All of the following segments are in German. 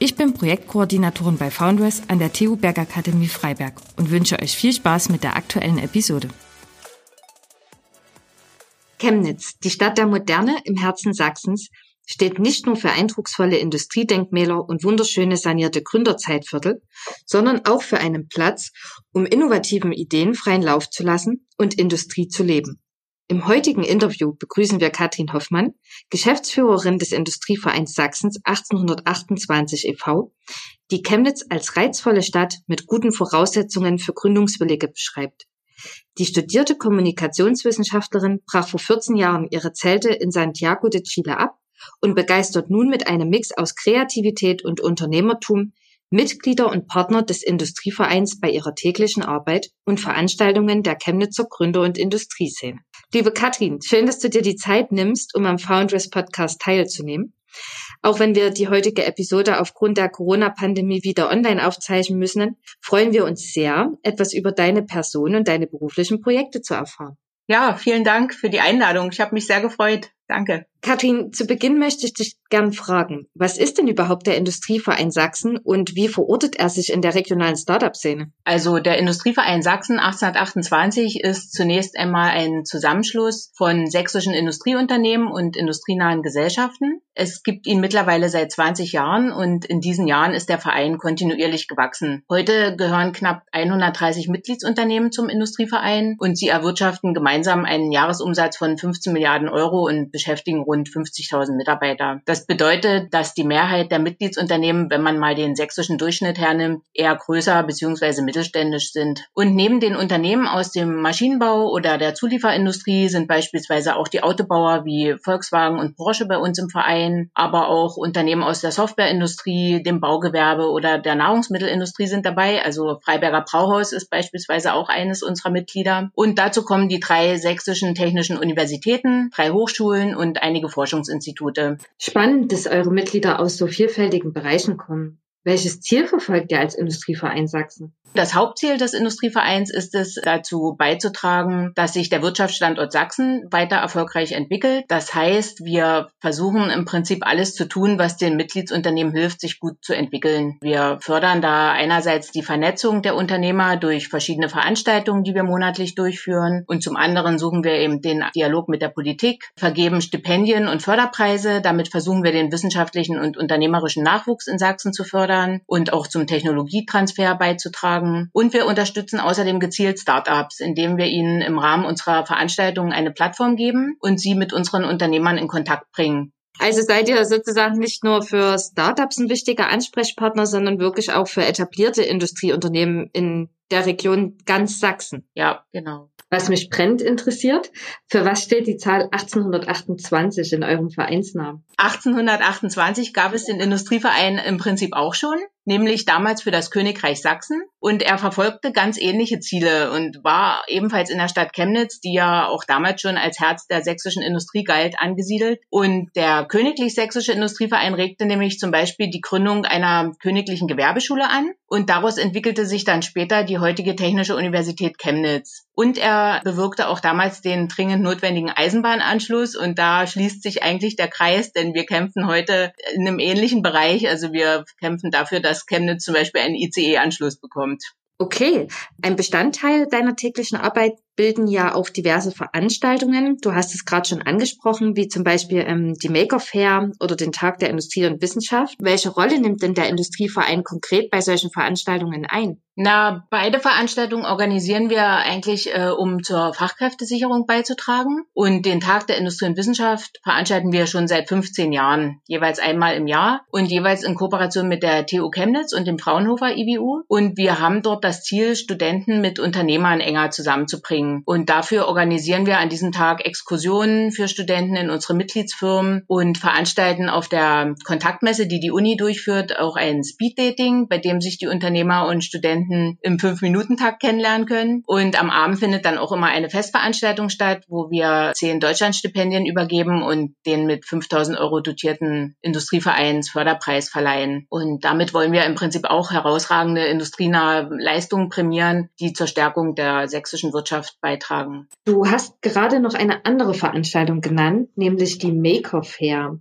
Ich bin Projektkoordinatorin bei Foundress an der TU Bergakademie Freiberg und wünsche euch viel Spaß mit der aktuellen Episode. Chemnitz, die Stadt der Moderne im Herzen Sachsens, steht nicht nur für eindrucksvolle Industriedenkmäler und wunderschöne sanierte Gründerzeitviertel, sondern auch für einen Platz, um innovativen Ideen freien Lauf zu lassen und Industrie zu leben. Im heutigen Interview begrüßen wir Katrin Hoffmann, Geschäftsführerin des Industrievereins Sachsens 1828 e.V., die Chemnitz als reizvolle Stadt mit guten Voraussetzungen für Gründungswillige beschreibt. Die studierte Kommunikationswissenschaftlerin brach vor 14 Jahren ihre Zelte in Santiago de Chile ab und begeistert nun mit einem Mix aus Kreativität und Unternehmertum Mitglieder und Partner des Industrievereins bei ihrer täglichen Arbeit und Veranstaltungen der Chemnitzer Gründer- und Industrieszene. Liebe Katrin, schön, dass du dir die Zeit nimmst, um am Foundress Podcast teilzunehmen. Auch wenn wir die heutige Episode aufgrund der Corona-Pandemie wieder online aufzeichnen müssen, freuen wir uns sehr, etwas über deine Person und deine beruflichen Projekte zu erfahren. Ja, vielen Dank für die Einladung. Ich habe mich sehr gefreut. Danke. Katrin, zu Beginn möchte ich dich gern fragen, was ist denn überhaupt der Industrieverein Sachsen und wie verortet er sich in der regionalen Startup-Szene? Also der Industrieverein Sachsen 1828 ist zunächst einmal ein Zusammenschluss von sächsischen Industrieunternehmen und industrienahen Gesellschaften. Es gibt ihn mittlerweile seit 20 Jahren und in diesen Jahren ist der Verein kontinuierlich gewachsen. Heute gehören knapp 130 Mitgliedsunternehmen zum Industrieverein und sie erwirtschaften gemeinsam einen Jahresumsatz von 15 Milliarden Euro und beschäftigen rund 50.000 Mitarbeiter. Das bedeutet, dass die Mehrheit der Mitgliedsunternehmen, wenn man mal den sächsischen Durchschnitt hernimmt, eher größer bzw. mittelständisch sind. Und neben den Unternehmen aus dem Maschinenbau oder der Zulieferindustrie sind beispielsweise auch die Autobauer wie Volkswagen und Porsche bei uns im Verein, aber auch Unternehmen aus der Softwareindustrie, dem Baugewerbe oder der Nahrungsmittelindustrie sind dabei. Also Freiberger Brauhaus ist beispielsweise auch eines unserer Mitglieder. Und dazu kommen die drei sächsischen technischen Universitäten, drei Hochschulen, Hochschulen und einige Forschungsinstitute. Spannend, dass eure Mitglieder aus so vielfältigen Bereichen kommen. Welches Ziel verfolgt ihr als Industrieverein Sachsen? Das Hauptziel des Industrievereins ist es, dazu beizutragen, dass sich der Wirtschaftsstandort Sachsen weiter erfolgreich entwickelt. Das heißt, wir versuchen im Prinzip alles zu tun, was den Mitgliedsunternehmen hilft, sich gut zu entwickeln. Wir fördern da einerseits die Vernetzung der Unternehmer durch verschiedene Veranstaltungen, die wir monatlich durchführen. Und zum anderen suchen wir eben den Dialog mit der Politik, vergeben Stipendien und Förderpreise. Damit versuchen wir den wissenschaftlichen und unternehmerischen Nachwuchs in Sachsen zu fördern und auch zum Technologietransfer beizutragen. Und wir unterstützen außerdem gezielt Startups, indem wir ihnen im Rahmen unserer Veranstaltungen eine Plattform geben und sie mit unseren Unternehmern in Kontakt bringen. Also seid ihr sozusagen nicht nur für Startups ein wichtiger Ansprechpartner, sondern wirklich auch für etablierte Industrieunternehmen in der Region ganz Sachsen. Ja, genau. Was mich brennt interessiert, für was steht die Zahl 1828 in eurem Vereinsnamen? 1828 gab es den Industrieverein im Prinzip auch schon nämlich damals für das Königreich Sachsen. Und er verfolgte ganz ähnliche Ziele und war ebenfalls in der Stadt Chemnitz, die ja auch damals schon als Herz der sächsischen Industrie galt, angesiedelt. Und der Königlich-Sächsische Industrieverein regte nämlich zum Beispiel die Gründung einer königlichen Gewerbeschule an. Und daraus entwickelte sich dann später die heutige Technische Universität Chemnitz. Und er bewirkte auch damals den dringend notwendigen Eisenbahnanschluss. Und da schließt sich eigentlich der Kreis, denn wir kämpfen heute in einem ähnlichen Bereich. Also wir kämpfen dafür, dass dass Chemnitz zum Beispiel einen ICE-Anschluss bekommt. Okay, ein Bestandteil deiner täglichen Arbeit bilden ja auch diverse Veranstaltungen. Du hast es gerade schon angesprochen, wie zum Beispiel ähm, die Maker Fair oder den Tag der Industrie und Wissenschaft. Welche Rolle nimmt denn der Industrieverein konkret bei solchen Veranstaltungen ein? Na, beide Veranstaltungen organisieren wir eigentlich, äh, um zur Fachkräftesicherung beizutragen. Und den Tag der Industrie und Wissenschaft veranstalten wir schon seit 15 Jahren, jeweils einmal im Jahr und jeweils in Kooperation mit der TU Chemnitz und dem Fraunhofer IBU. Und wir haben dort das Ziel, Studenten mit Unternehmern enger zusammenzubringen bringen. Und dafür organisieren wir an diesem Tag Exkursionen für Studenten in unsere Mitgliedsfirmen und veranstalten auf der Kontaktmesse, die die Uni durchführt, auch ein Speeddating, bei dem sich die Unternehmer und Studenten im Fünf-Minuten-Takt kennenlernen können. Und am Abend findet dann auch immer eine Festveranstaltung statt, wo wir zehn Deutschlandstipendien übergeben und den mit 5000 Euro dotierten Industrievereins Förderpreis verleihen. Und damit wollen wir im Prinzip auch herausragende industrienahe Leistungen prämieren, die zur Stärkung der sächsischen Wirtschaft beitragen. Du hast gerade noch eine andere Veranstaltung genannt, nämlich die Maker Fair.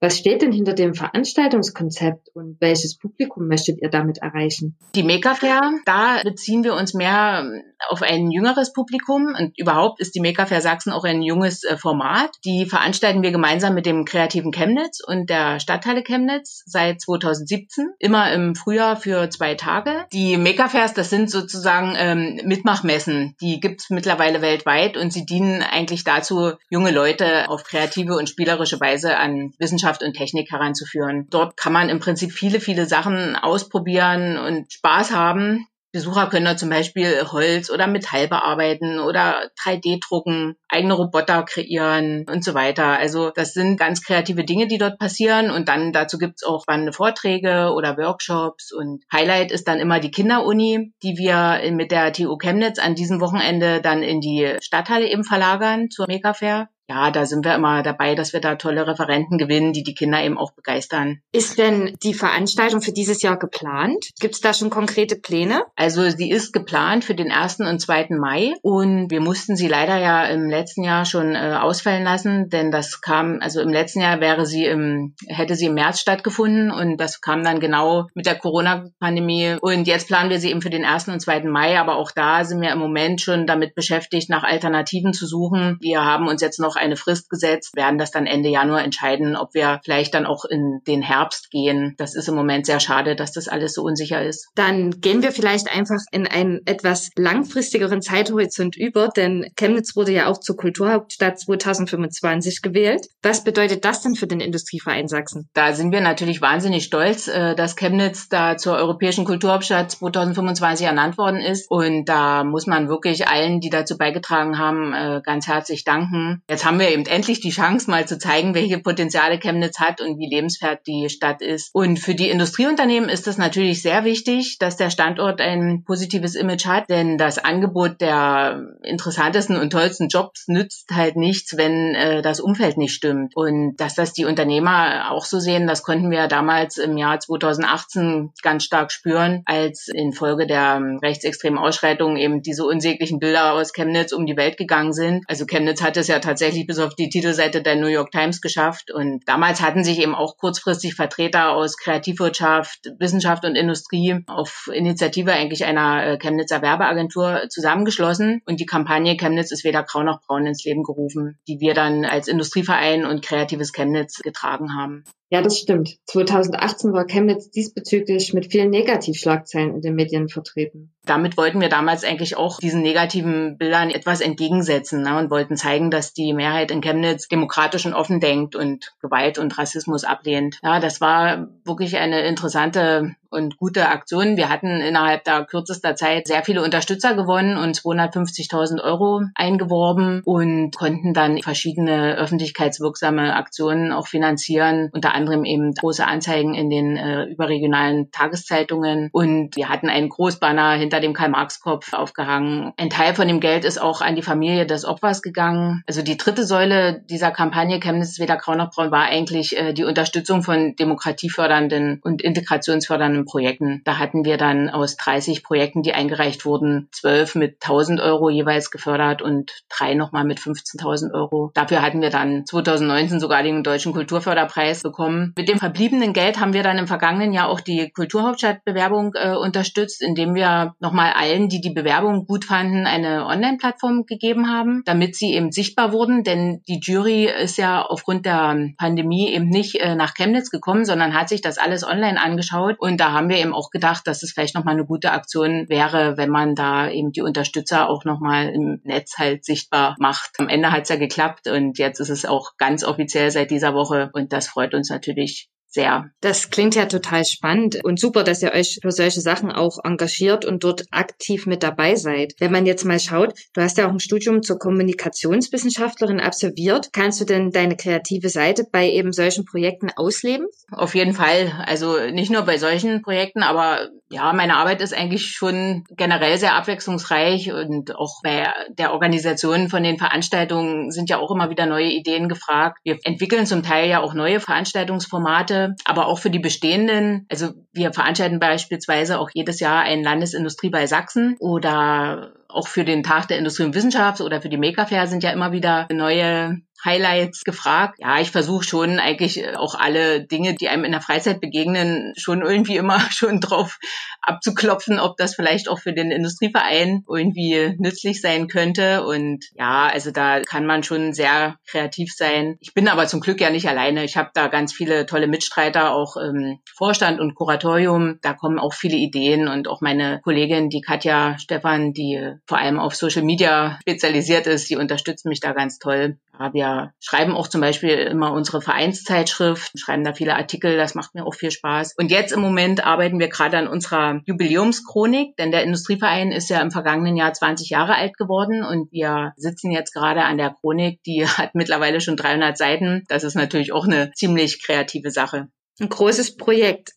Was steht denn hinter dem Veranstaltungskonzept und welches Publikum möchtet ihr damit erreichen? Die Maker Fair, da beziehen wir uns mehr auf ein jüngeres Publikum und überhaupt ist die Maker Fair Sachsen auch ein junges äh, Format. Die veranstalten wir gemeinsam mit dem kreativen Chemnitz und der Stadtteile Chemnitz seit 2017, immer im Frühjahr für zwei Tage. Die Maker Fairs, das sind sozusagen ähm, Mitmachmessen, die gibt's mittlerweile weltweit und sie dienen eigentlich dazu, junge Leute auf kreative und spielerische Weise an Wissenschaft und Technik heranzuführen. Dort kann man im Prinzip viele, viele Sachen ausprobieren und Spaß haben. Besucher können da zum Beispiel Holz oder Metall bearbeiten oder 3D drucken, eigene Roboter kreieren und so weiter. Also das sind ganz kreative Dinge, die dort passieren. Und dann dazu gibt's auch spannende Vorträge oder Workshops. Und Highlight ist dann immer die Kinderuni, die wir mit der TU Chemnitz an diesem Wochenende dann in die Stadthalle eben verlagern zur Mega Fair ja, da sind wir immer dabei, dass wir da tolle Referenten gewinnen, die die Kinder eben auch begeistern. Ist denn die Veranstaltung für dieses Jahr geplant? Gibt es da schon konkrete Pläne? Also sie ist geplant für den 1. und 2. Mai und wir mussten sie leider ja im letzten Jahr schon äh, ausfallen lassen, denn das kam, also im letzten Jahr wäre sie im, hätte sie im März stattgefunden und das kam dann genau mit der Corona-Pandemie und jetzt planen wir sie eben für den 1. und 2. Mai, aber auch da sind wir im Moment schon damit beschäftigt, nach Alternativen zu suchen. Wir haben uns jetzt noch noch eine Frist gesetzt, werden das dann Ende Januar entscheiden, ob wir vielleicht dann auch in den Herbst gehen. Das ist im Moment sehr schade, dass das alles so unsicher ist. Dann gehen wir vielleicht einfach in einen etwas langfristigeren Zeithorizont über, denn Chemnitz wurde ja auch zur Kulturhauptstadt 2025 gewählt. Was bedeutet das denn für den Industrieverein Sachsen? Da sind wir natürlich wahnsinnig stolz, äh, dass Chemnitz da zur europäischen Kulturhauptstadt 2025 ernannt worden ist. Und da muss man wirklich allen, die dazu beigetragen haben, äh, ganz herzlich danken. Jetzt haben wir eben endlich die Chance, mal zu zeigen, welche Potenziale Chemnitz hat und wie lebenswert die Stadt ist. Und für die Industrieunternehmen ist es natürlich sehr wichtig, dass der Standort ein positives Image hat, denn das Angebot der interessantesten und tollsten Jobs nützt halt nichts, wenn äh, das Umfeld nicht stimmt. Und dass das die Unternehmer auch so sehen, das konnten wir damals im Jahr 2018 ganz stark spüren, als infolge der rechtsextremen Ausschreitungen eben diese unsäglichen Bilder aus Chemnitz um die Welt gegangen sind. Also Chemnitz hat es ja tatsächlich tatsächlich bis auf die Titelseite der New York Times geschafft. Und damals hatten sich eben auch kurzfristig Vertreter aus Kreativwirtschaft, Wissenschaft und Industrie auf Initiative eigentlich einer äh, Chemnitzer Werbeagentur zusammengeschlossen. Und die Kampagne Chemnitz ist weder grau noch braun ins Leben gerufen, die wir dann als Industrieverein und kreatives Chemnitz getragen haben. Ja, das stimmt. 2018 war Chemnitz diesbezüglich mit vielen Negativschlagzeilen in den Medien vertreten. Damit wollten wir damals eigentlich auch diesen negativen Bildern etwas entgegensetzen ne, und wollten zeigen, dass die Mehrheit in Chemnitz demokratisch und offen denkt und Gewalt und Rassismus ablehnt. Ja, das war wirklich eine interessante und gute Aktion. Wir hatten innerhalb der kürzester Zeit sehr viele Unterstützer gewonnen und 250.000 Euro eingeworben und konnten dann verschiedene öffentlichkeitswirksame Aktionen auch finanzieren, unter anderem eben große Anzeigen in den äh, überregionalen Tageszeitungen. Und wir hatten einen Großbanner hinter dem Karl-Marx-Kopf aufgehangen. Ein Teil von dem Geld ist auch an die Familie des Opfers gegangen. Also die dritte Säule dieser Kampagne Chemnitz weder grau noch braun war eigentlich äh, die Unterstützung von demokratiefördernden und integrationsfördernden Projekten. Da hatten wir dann aus 30 Projekten, die eingereicht wurden, zwölf mit 1000 Euro jeweils gefördert und drei nochmal mit 15.000 Euro. Dafür hatten wir dann 2019 sogar den Deutschen Kulturförderpreis bekommen. Mit dem verbliebenen Geld haben wir dann im vergangenen Jahr auch die Kulturhauptstadtbewerbung äh, unterstützt, indem wir nochmal allen, die die Bewerbung gut fanden, eine Online-Plattform gegeben haben, damit sie eben sichtbar wurden. Denn die Jury ist ja aufgrund der Pandemie eben nicht äh, nach Chemnitz gekommen, sondern hat sich das alles online angeschaut. Und da haben wir eben auch gedacht, dass es vielleicht nochmal eine gute Aktion wäre, wenn man da eben die Unterstützer auch nochmal im Netz halt sichtbar macht. Am Ende hat es ja geklappt und jetzt ist es auch ganz offiziell seit dieser Woche und das freut uns natürlich sehr. Das klingt ja total spannend und super, dass ihr euch für solche Sachen auch engagiert und dort aktiv mit dabei seid. Wenn man jetzt mal schaut, du hast ja auch ein Studium zur Kommunikationswissenschaftlerin absolviert. Kannst du denn deine kreative Seite bei eben solchen Projekten ausleben? Auf jeden Fall. Also nicht nur bei solchen Projekten, aber ja, meine Arbeit ist eigentlich schon generell sehr abwechslungsreich und auch bei der Organisation von den Veranstaltungen sind ja auch immer wieder neue Ideen gefragt. Wir entwickeln zum Teil ja auch neue Veranstaltungsformate, aber auch für die bestehenden. Also wir veranstalten beispielsweise auch jedes Jahr ein Landesindustrieball Sachsen oder auch für den Tag der Industrie und Wissenschaft oder für die Maker Fair sind ja immer wieder neue Highlights gefragt. Ja, ich versuche schon eigentlich äh, auch alle Dinge, die einem in der Freizeit begegnen, schon irgendwie immer schon drauf abzuklopfen, ob das vielleicht auch für den Industrieverein irgendwie nützlich sein könnte. Und ja, also da kann man schon sehr kreativ sein. Ich bin aber zum Glück ja nicht alleine. Ich habe da ganz viele tolle Mitstreiter, auch im Vorstand und Kuratorium. Da kommen auch viele Ideen und auch meine Kollegin, die Katja Stefan, die vor allem auf Social Media spezialisiert ist, die unterstützt mich da ganz toll. Ja, wir schreiben auch zum Beispiel immer unsere Vereinszeitschrift, schreiben da viele Artikel, das macht mir auch viel Spaß. Und jetzt im Moment arbeiten wir gerade an unserer Jubiläumschronik, denn der Industrieverein ist ja im vergangenen Jahr 20 Jahre alt geworden und wir sitzen jetzt gerade an der Chronik, die hat mittlerweile schon 300 Seiten. Das ist natürlich auch eine ziemlich kreative Sache. Ein großes Projekt.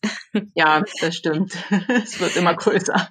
Ja, das stimmt. es wird immer größer.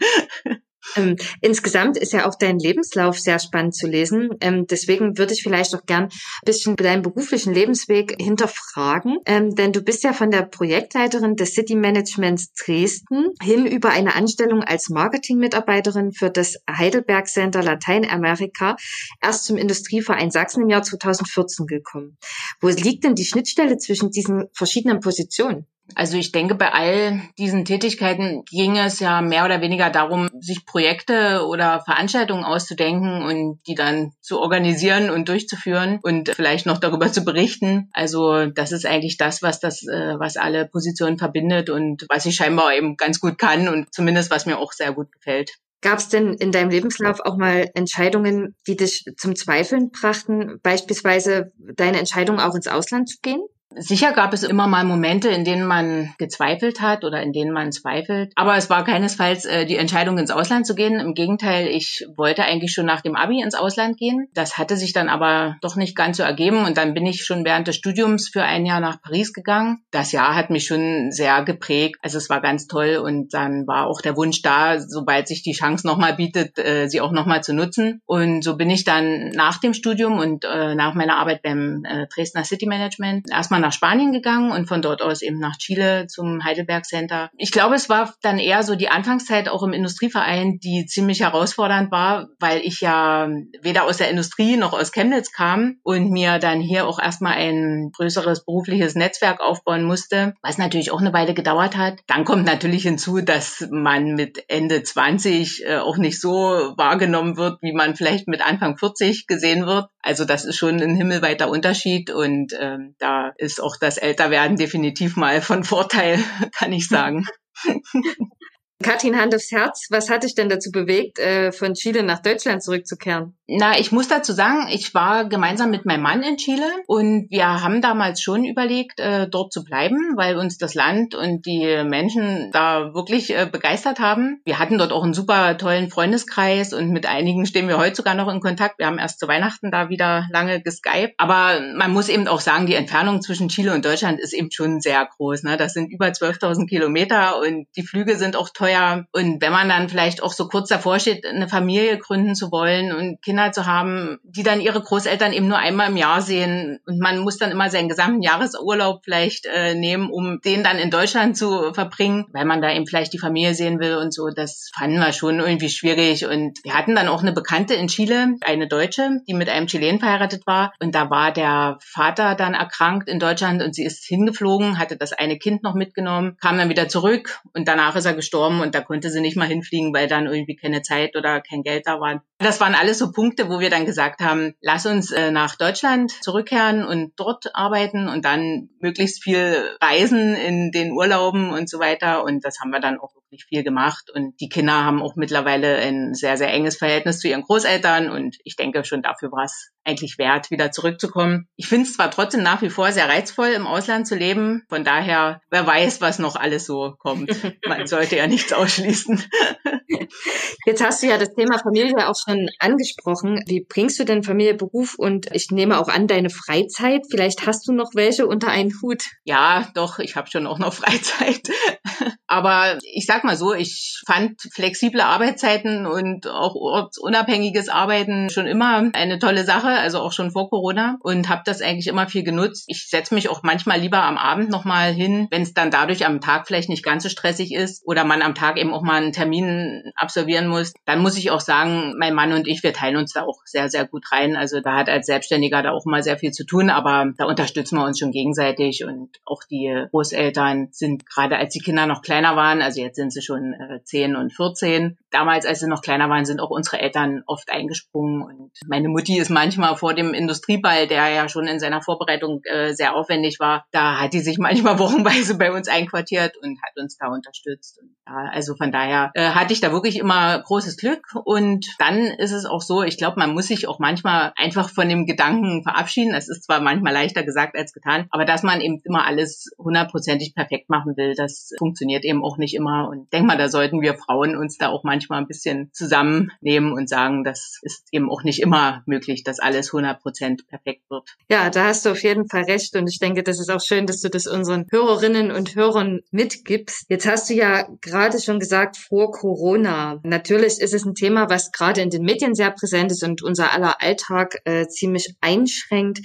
Ähm, insgesamt ist ja auch dein Lebenslauf sehr spannend zu lesen. Ähm, deswegen würde ich vielleicht auch gern ein bisschen deinen beruflichen Lebensweg hinterfragen. Ähm, denn du bist ja von der Projektleiterin des City Managements Dresden hin über eine Anstellung als Marketingmitarbeiterin für das Heidelberg Center Lateinamerika erst zum Industrieverein Sachsen im Jahr 2014 gekommen. Wo liegt denn die Schnittstelle zwischen diesen verschiedenen Positionen? Also ich denke, bei all diesen Tätigkeiten ging es ja mehr oder weniger darum, sich Projekte oder Veranstaltungen auszudenken und die dann zu organisieren und durchzuführen und vielleicht noch darüber zu berichten. Also das ist eigentlich das, was das, äh, was alle Positionen verbindet und was ich scheinbar eben ganz gut kann und zumindest was mir auch sehr gut gefällt. Gab es denn in deinem Lebenslauf auch mal Entscheidungen, die dich zum Zweifeln brachten, beispielsweise deine Entscheidung auch ins Ausland zu gehen? Sicher gab es immer mal Momente, in denen man gezweifelt hat oder in denen man zweifelt. Aber es war keinesfalls äh, die Entscheidung, ins Ausland zu gehen. Im Gegenteil, ich wollte eigentlich schon nach dem Abi ins Ausland gehen. Das hatte sich dann aber doch nicht ganz so ergeben. Und dann bin ich schon während des Studiums für ein Jahr nach Paris gegangen. Das Jahr hat mich schon sehr geprägt. Also es war ganz toll. Und dann war auch der Wunsch da, sobald sich die Chance nochmal bietet, äh, sie auch nochmal zu nutzen. Und so bin ich dann nach dem Studium und äh, nach meiner Arbeit beim äh, Dresdner City Management erstmal nach Spanien gegangen und von dort aus eben nach Chile zum Heidelberg Center. Ich glaube, es war dann eher so die Anfangszeit auch im Industrieverein, die ziemlich herausfordernd war, weil ich ja weder aus der Industrie noch aus Chemnitz kam und mir dann hier auch erstmal ein größeres berufliches Netzwerk aufbauen musste, was natürlich auch eine Weile gedauert hat. Dann kommt natürlich hinzu, dass man mit Ende 20 äh, auch nicht so wahrgenommen wird, wie man vielleicht mit Anfang 40 gesehen wird. Also das ist schon ein himmelweiter Unterschied und ähm, da ist auch das Älterwerden definitiv mal von Vorteil, kann ich sagen. Katrin, Hand aufs Herz, was hat dich denn dazu bewegt, äh, von Chile nach Deutschland zurückzukehren? Na, ich muss dazu sagen, ich war gemeinsam mit meinem Mann in Chile und wir haben damals schon überlegt, äh, dort zu bleiben, weil uns das Land und die Menschen da wirklich äh, begeistert haben. Wir hatten dort auch einen super tollen Freundeskreis und mit einigen stehen wir heute sogar noch in Kontakt. Wir haben erst zu Weihnachten da wieder lange geskypt. Aber man muss eben auch sagen, die Entfernung zwischen Chile und Deutschland ist eben schon sehr groß. Ne? Das sind über 12.000 Kilometer und die Flüge sind auch teuer. Und wenn man dann vielleicht auch so kurz davor steht, eine Familie gründen zu wollen und Kinder Kinder zu haben, die dann ihre Großeltern eben nur einmal im Jahr sehen. Und man muss dann immer seinen gesamten Jahresurlaub vielleicht äh, nehmen, um den dann in Deutschland zu verbringen, weil man da eben vielleicht die Familie sehen will und so. Das fanden wir schon irgendwie schwierig. Und wir hatten dann auch eine Bekannte in Chile, eine Deutsche, die mit einem Chilen verheiratet war. Und da war der Vater dann erkrankt in Deutschland und sie ist hingeflogen, hatte das eine Kind noch mitgenommen, kam dann wieder zurück und danach ist er gestorben und da konnte sie nicht mal hinfliegen, weil dann irgendwie keine Zeit oder kein Geld da war. Das waren alles so Punkte, Punkte, wo wir dann gesagt haben, lass uns äh, nach Deutschland zurückkehren und dort arbeiten und dann möglichst viel reisen in den Urlauben und so weiter. Und das haben wir dann auch wirklich viel gemacht. Und die Kinder haben auch mittlerweile ein sehr, sehr enges Verhältnis zu ihren Großeltern. Und ich denke, schon dafür war es eigentlich wert, wieder zurückzukommen. Ich finde es zwar trotzdem nach wie vor sehr reizvoll, im Ausland zu leben. Von daher, wer weiß, was noch alles so kommt. Man sollte ja nichts ausschließen. Jetzt hast du ja das Thema Familie auch schon angesprochen. Wie bringst du denn Familie, Beruf und ich nehme auch an deine Freizeit? Vielleicht hast du noch welche unter einen Hut. Ja, doch, ich habe schon auch noch Freizeit. Aber ich sag mal so, ich fand flexible Arbeitszeiten und auch ortsunabhängiges Arbeiten schon immer eine tolle Sache, also auch schon vor Corona und habe das eigentlich immer viel genutzt. Ich setze mich auch manchmal lieber am Abend nochmal hin, wenn es dann dadurch am Tag vielleicht nicht ganz so stressig ist oder man am Tag eben auch mal einen Termin absolvieren muss. Dann muss ich auch sagen, mein Mann und ich, wir teilen uns da auch sehr, sehr gut rein. Also da hat als Selbstständiger da auch mal sehr viel zu tun, aber da unterstützen wir uns schon gegenseitig und auch die Großeltern sind gerade als die Kinder noch kleiner waren, also jetzt sind sie schon äh, 10 und 14. Damals, als sie noch kleiner waren, sind auch unsere Eltern oft eingesprungen und meine Mutti ist manchmal vor dem Industrieball, der ja schon in seiner Vorbereitung äh, sehr aufwendig war, da hat die sich manchmal wochenweise bei uns einquartiert und hat uns da unterstützt. Und, ja, also von daher äh, hatte ich da wirklich immer großes Glück und dann ist es auch so, ich glaube, man muss sich auch manchmal einfach von dem Gedanken verabschieden. Es ist zwar manchmal leichter gesagt als getan, aber dass man eben immer alles hundertprozentig perfekt machen will, das funktioniert eben auch nicht immer. Und denk mal, da sollten wir Frauen uns da auch manchmal ein bisschen zusammennehmen und sagen, das ist eben auch nicht immer möglich, dass alles 100 Prozent perfekt wird. Ja, da hast du auf jeden Fall recht. Und ich denke, das ist auch schön, dass du das unseren Hörerinnen und Hörern mitgibst. Jetzt hast du ja gerade schon gesagt, vor Corona. Natürlich ist es ein Thema, was gerade in den Medien sehr präsent ist und unser aller Alltag äh, ziemlich einschränkt.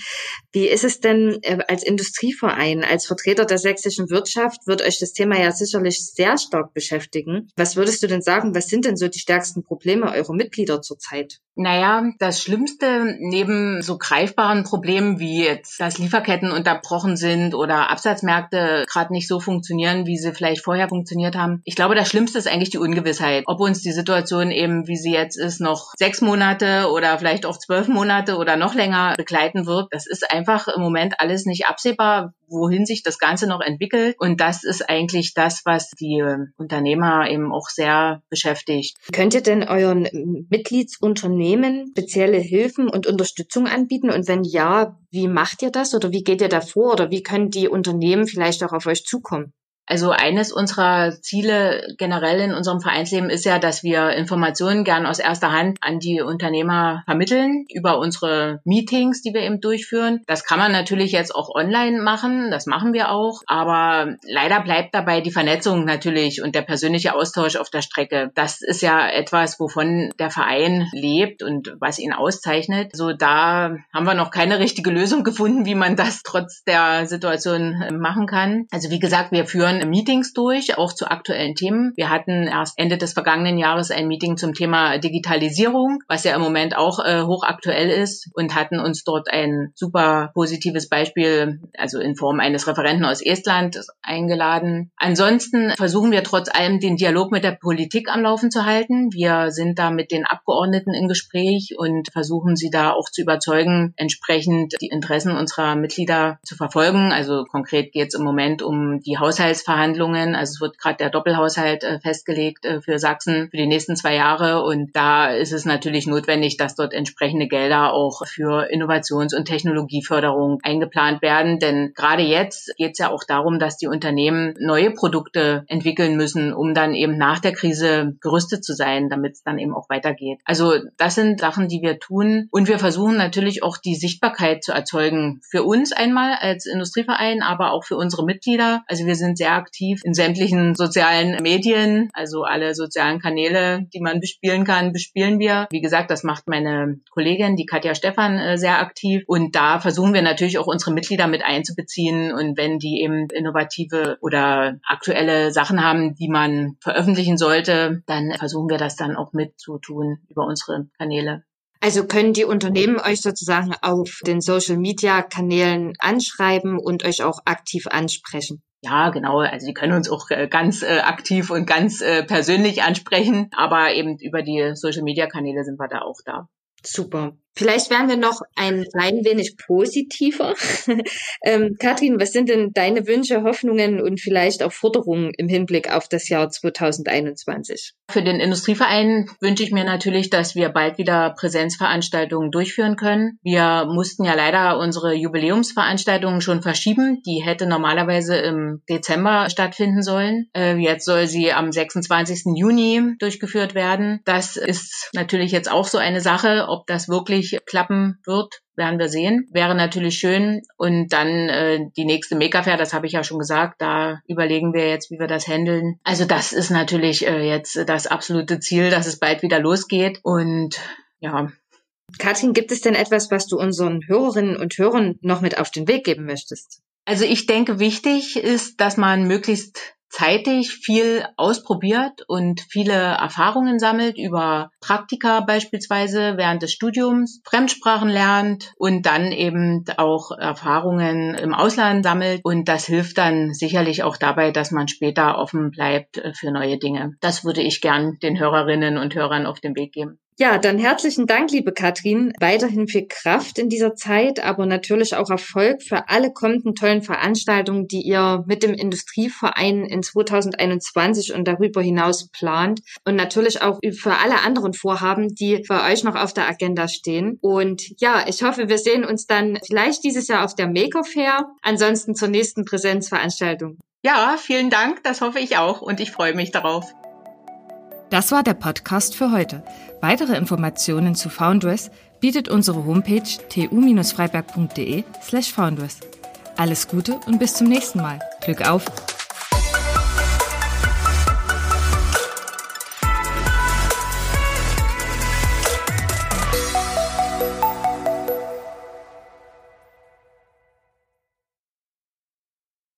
Wie ist es denn äh, als Industrieverein, als Vertreter der sächsischen Wirtschaft, wird euch das Thema ja sicherlich sehr stark beschäftigen. Was würdest du denn sagen, was sind denn so die stärksten Probleme eurer Mitglieder zurzeit? Naja, das Schlimmste neben so greifbaren Problemen wie jetzt, dass Lieferketten unterbrochen sind oder Absatzmärkte gerade nicht so funktionieren, wie sie vielleicht vorher funktioniert haben. Ich glaube, das Schlimmste ist eigentlich die Ungewissheit, ob uns die Situation eben, wie sie jetzt ist, noch sechs Monate oder vielleicht auch zwölf Monate oder noch länger begleiten wird. Das ist einfach im Moment alles nicht absehbar, wohin sich das Ganze noch entwickelt. Und das ist eigentlich das, was die Unternehmer eben auch sehr beschäftigt. Könnt ihr denn euren Mitgliedsunternehmen spezielle Hilfen und Unterstützung anbieten? Und wenn ja, wie macht ihr das oder wie geht ihr da vor oder wie können die Unternehmen vielleicht auch auf euch zukommen? Also eines unserer Ziele generell in unserem Vereinsleben ist ja, dass wir Informationen gern aus erster Hand an die Unternehmer vermitteln über unsere Meetings, die wir eben durchführen. Das kann man natürlich jetzt auch online machen, das machen wir auch, aber leider bleibt dabei die Vernetzung natürlich und der persönliche Austausch auf der Strecke. Das ist ja etwas, wovon der Verein lebt und was ihn auszeichnet. So da haben wir noch keine richtige Lösung gefunden, wie man das trotz der Situation machen kann. Also wie gesagt, wir führen führen Meetings durch, auch zu aktuellen Themen. Wir hatten erst Ende des vergangenen Jahres ein Meeting zum Thema Digitalisierung, was ja im Moment auch äh, hochaktuell ist und hatten uns dort ein super positives Beispiel, also in Form eines Referenten aus Estland eingeladen. Ansonsten versuchen wir trotz allem den Dialog mit der Politik am Laufen zu halten. Wir sind da mit den Abgeordneten im Gespräch und versuchen sie da auch zu überzeugen, entsprechend die Interessen unserer Mitglieder zu verfolgen. Also konkret geht es im Moment um die Haushalts Haushaltsverhandlungen. Also es wird gerade der Doppelhaushalt äh, festgelegt äh, für Sachsen für die nächsten zwei Jahre. Und da ist es natürlich notwendig, dass dort entsprechende Gelder auch für Innovations- und Technologieförderung eingeplant werden. Denn gerade jetzt geht es ja auch darum, dass die Unternehmen neue Produkte entwickeln müssen, um dann eben nach der Krise gerüstet zu sein, damit es dann eben auch weitergeht. Also das sind Sachen, die wir tun. Und wir versuchen natürlich auch die Sichtbarkeit zu erzeugen. Für uns einmal als Industrieverein, aber auch für unsere Mitglieder. Also wir sind sehr sehr aktiv in sämtlichen sozialen Medien, also alle sozialen Kanäle, die man bespielen kann, bespielen wir. Wie gesagt, das macht meine Kollegin, die Katja Stefan, äh, sehr aktiv. Und da versuchen wir natürlich auch unsere Mitglieder mit einzubeziehen. Und wenn die eben innovative oder aktuelle Sachen haben, die man veröffentlichen sollte, dann versuchen wir das dann auch mitzutun über unsere Kanäle. Also können die Unternehmen euch sozusagen auf den Social-Media-Kanälen anschreiben und euch auch aktiv ansprechen? Ja, genau. Also die können uns auch äh, ganz äh, aktiv und ganz äh, persönlich ansprechen, aber eben über die Social-Media-Kanäle sind wir da auch da. Super. Vielleicht werden wir noch ein klein wenig positiver. ähm, Kathrin, was sind denn deine Wünsche, Hoffnungen und vielleicht auch Forderungen im Hinblick auf das Jahr 2021? Für den Industrieverein wünsche ich mir natürlich, dass wir bald wieder Präsenzveranstaltungen durchführen können. Wir mussten ja leider unsere Jubiläumsveranstaltungen schon verschieben. Die hätte normalerweise im Dezember stattfinden sollen. Äh, jetzt soll sie am 26. Juni durchgeführt werden. Das ist natürlich jetzt auch so eine Sache, ob das wirklich wirklich klappen wird, werden wir sehen. Wäre natürlich schön. Und dann äh, die nächste Mega-Fair, das habe ich ja schon gesagt, da überlegen wir jetzt, wie wir das handeln. Also das ist natürlich äh, jetzt das absolute Ziel, dass es bald wieder losgeht. Und ja. Katrin, gibt es denn etwas, was du unseren Hörerinnen und Hörern noch mit auf den Weg geben möchtest? Also ich denke, wichtig ist, dass man möglichst zeitig viel ausprobiert und viele Erfahrungen sammelt über Praktika beispielsweise während des Studiums, Fremdsprachen lernt und dann eben auch Erfahrungen im Ausland sammelt. Und das hilft dann sicherlich auch dabei, dass man später offen bleibt äh, für neue Dinge. Das würde ich gern den Hörerinnen und Hörern auf den Weg geben. Ja, dann herzlichen Dank, liebe Katrin. Weiterhin viel Kraft in dieser Zeit, aber natürlich auch Erfolg für alle kommenden tollen Veranstaltungen, die ihr mit dem Industrieverein in 2021 und darüber hinaus plant. Und natürlich auch für alle anderen Vorhaben, die bei euch noch auf der Agenda stehen. Und ja, ich hoffe, wir sehen uns dann vielleicht dieses Jahr auf der Maker Fair, ansonsten zur nächsten Präsenzveranstaltung. Ja, vielen Dank, das hoffe ich auch und ich freue mich darauf. Das war der Podcast für heute. Weitere Informationen zu Foundress bietet unsere Homepage tu-freiberg.de slash foundress. Alles Gute und bis zum nächsten Mal. Glück auf!